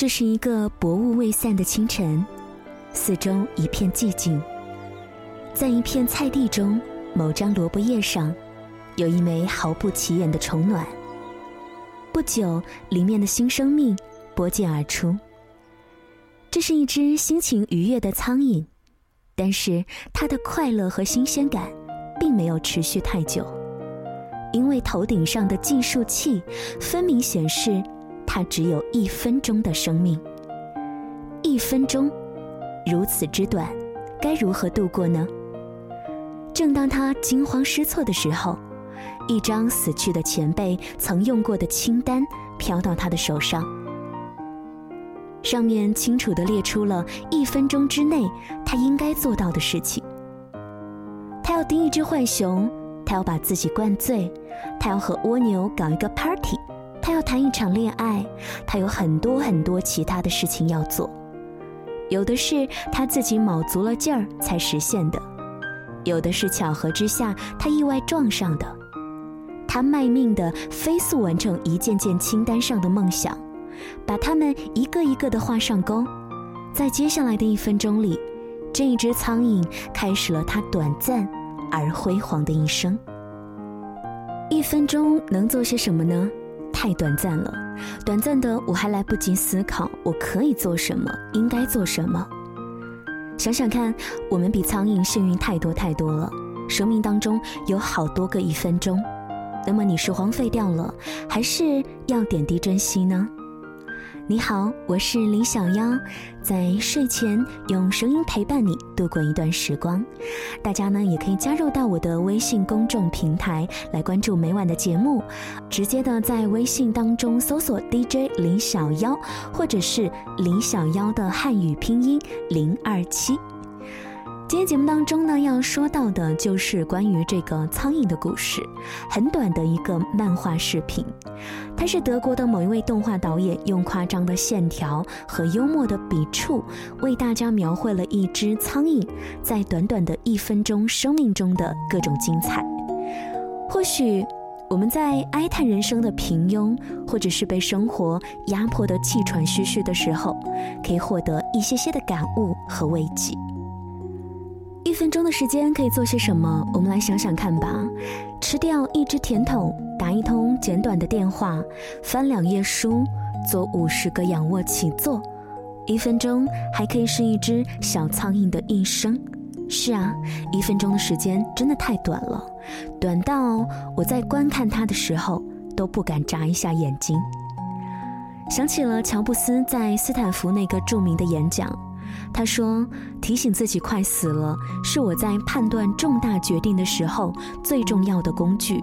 这是一个薄雾未散的清晨，四周一片寂静。在一片菜地中，某张萝卜叶上，有一枚毫不起眼的虫卵。不久，里面的新生命播溅而出。这是一只心情愉悦的苍蝇，但是它的快乐和新鲜感，并没有持续太久，因为头顶上的计数器分明显示。他只有一分钟的生命，一分钟如此之短，该如何度过呢？正当他惊慌失措的时候，一张死去的前辈曾用过的清单飘到他的手上，上面清楚地列出了一分钟之内他应该做到的事情。他要盯一只浣熊，他要把自己灌醉，他要和蜗牛搞一个 party。他要谈一场恋爱，他有很多很多其他的事情要做，有的是他自己卯足了劲儿才实现的，有的是巧合之下他意外撞上的。他卖命的飞速完成一件件清单上的梦想，把它们一个一个的画上勾。在接下来的一分钟里，这一只苍蝇开始了它短暂而辉煌的一生。一分钟能做些什么呢？太短暂了，短暂的我还来不及思考我可以做什么，应该做什么。想想看，我们比苍蝇幸运太多太多了，生命当中有好多个一分钟，那么你是荒废掉了，还是要点滴珍惜呢？你好，我是李小妖，在睡前用声音陪伴你度过一段时光。大家呢也可以加入到我的微信公众平台来关注每晚的节目，直接的在微信当中搜索 DJ 李小妖，或者是李小妖的汉语拼音零二七。今天节目当中呢，要说到的就是关于这个苍蝇的故事，很短的一个漫画视频。它是德国的某一位动画导演用夸张的线条和幽默的笔触，为大家描绘了一只苍蝇在短短的一分钟生命中的各种精彩。或许我们在哀叹人生的平庸，或者是被生活压迫得气喘吁吁的时候，可以获得一些些的感悟和慰藉。一分钟的时间可以做些什么？我们来想想看吧。吃掉一只甜筒，打一通简短的电话，翻两页书，做五十个仰卧起坐。一分钟还可以是一只小苍蝇的一生。是啊，一分钟的时间真的太短了，短到我在观看它的时候都不敢眨一下眼睛。想起了乔布斯在斯坦福那个著名的演讲。他说：“提醒自己快死了，是我在判断重大决定的时候最重要的工具，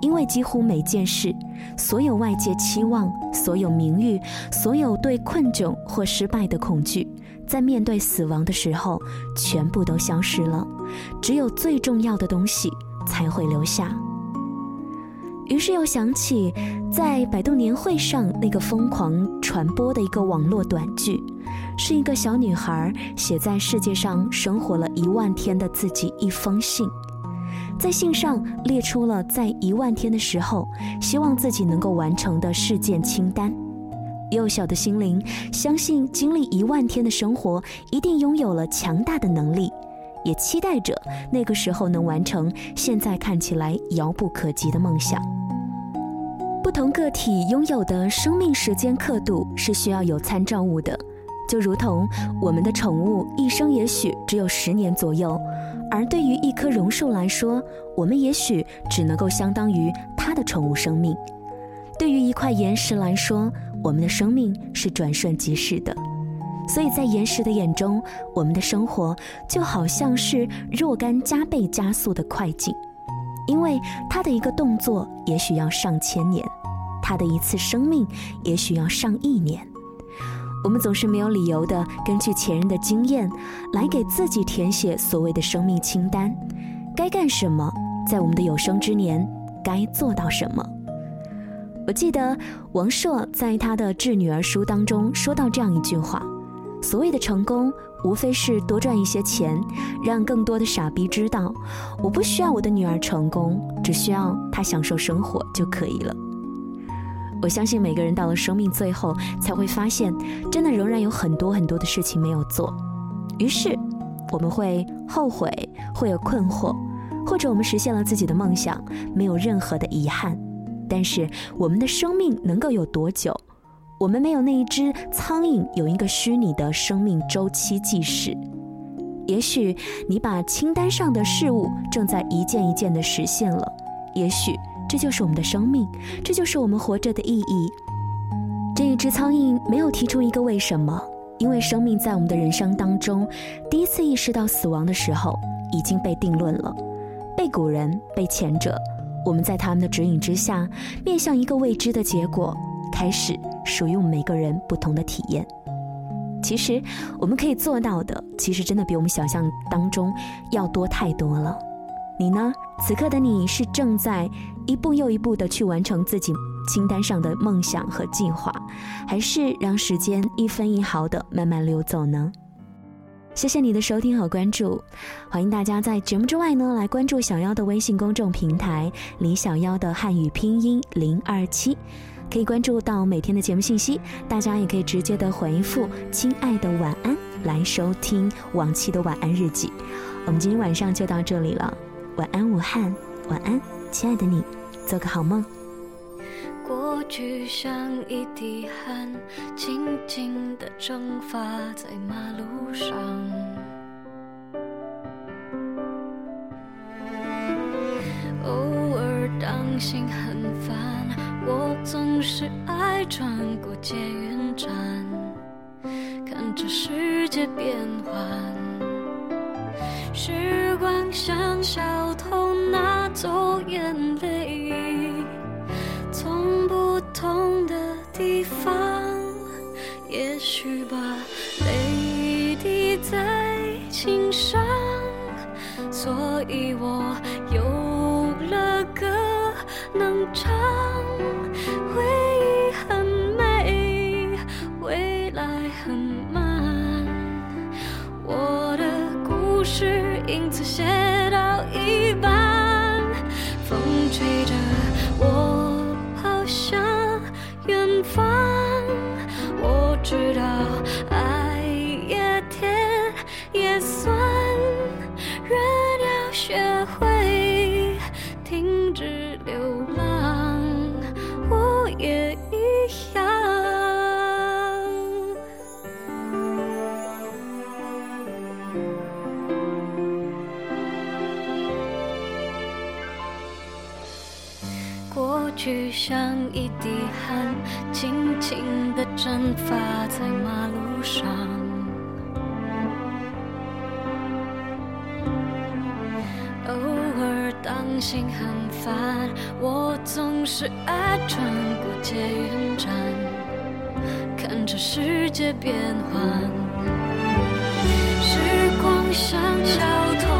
因为几乎每件事，所有外界期望，所有名誉，所有对困窘或失败的恐惧，在面对死亡的时候，全部都消失了，只有最重要的东西才会留下。”于是又想起，在百度年会上那个疯狂传播的一个网络短剧，是一个小女孩写在世界上生活了一万天的自己一封信，在信上列出了在一万天的时候希望自己能够完成的事件清单。幼小的心灵相信，经历一万天的生活，一定拥有了强大的能力，也期待着那个时候能完成现在看起来遥不可及的梦想。不同个体拥有的生命时间刻度是需要有参照物的，就如同我们的宠物一生也许只有十年左右，而对于一棵榕树来说，我们也许只能够相当于它的宠物生命；对于一块岩石来说，我们的生命是转瞬即逝的。所以在岩石的眼中，我们的生活就好像是若干加倍加速的快进，因为它的一个动作也许要上千年，它的一次生命也许要上亿年。我们总是没有理由的根据前人的经验来给自己填写所谓的生命清单，该干什么，在我们的有生之年该做到什么。我记得王朔在他的致女儿书当中说到这样一句话。所谓的成功，无非是多赚一些钱，让更多的傻逼知道，我不需要我的女儿成功，只需要她享受生活就可以了。我相信每个人到了生命最后，才会发现，真的仍然有很多很多的事情没有做。于是，我们会后悔，会有困惑，或者我们实现了自己的梦想，没有任何的遗憾。但是，我们的生命能够有多久？我们没有那一只苍蝇有一个虚拟的生命周期计时。也许你把清单上的事物正在一件一件的实现了，也许这就是我们的生命，这就是我们活着的意义。这一只苍蝇没有提出一个为什么，因为生命在我们的人生当中，第一次意识到死亡的时候已经被定论了，被古人，被前者，我们在他们的指引之下，面向一个未知的结果，开始。属于我们每个人不同的体验。其实我们可以做到的，其实真的比我们想象当中要多太多了。你呢？此刻的你是正在一步又一步的去完成自己清单上的梦想和计划，还是让时间一分一毫的慢慢流走呢？谢谢你的收听和关注，欢迎大家在节目之外呢来关注小妖的微信公众平台李小妖的汉语拼音零二七。可以关注到每天的节目信息，大家也可以直接的回复“亲爱的晚安”来收听往期的晚安日记。我们今天晚上就到这里了，晚安武汉，晚安亲爱的你，做个好梦。过去像一滴汗，静静的蒸发在马路上。偶尔当心很烦。我总是爱穿过捷运站，看着世界变幻。时光像小偷拿走眼泪，从不同的地方，也许把泪滴在琴上，所以我有了歌能唱。回忆很美，未来很慢。我因此写到一半，风吹着我跑向远方。我知道爱也甜也酸，人要学会停止流像一滴汗，轻轻地蒸发在马路上。偶尔当心很烦，我总是爱穿过捷运站，看着世界变幻。时光像小偷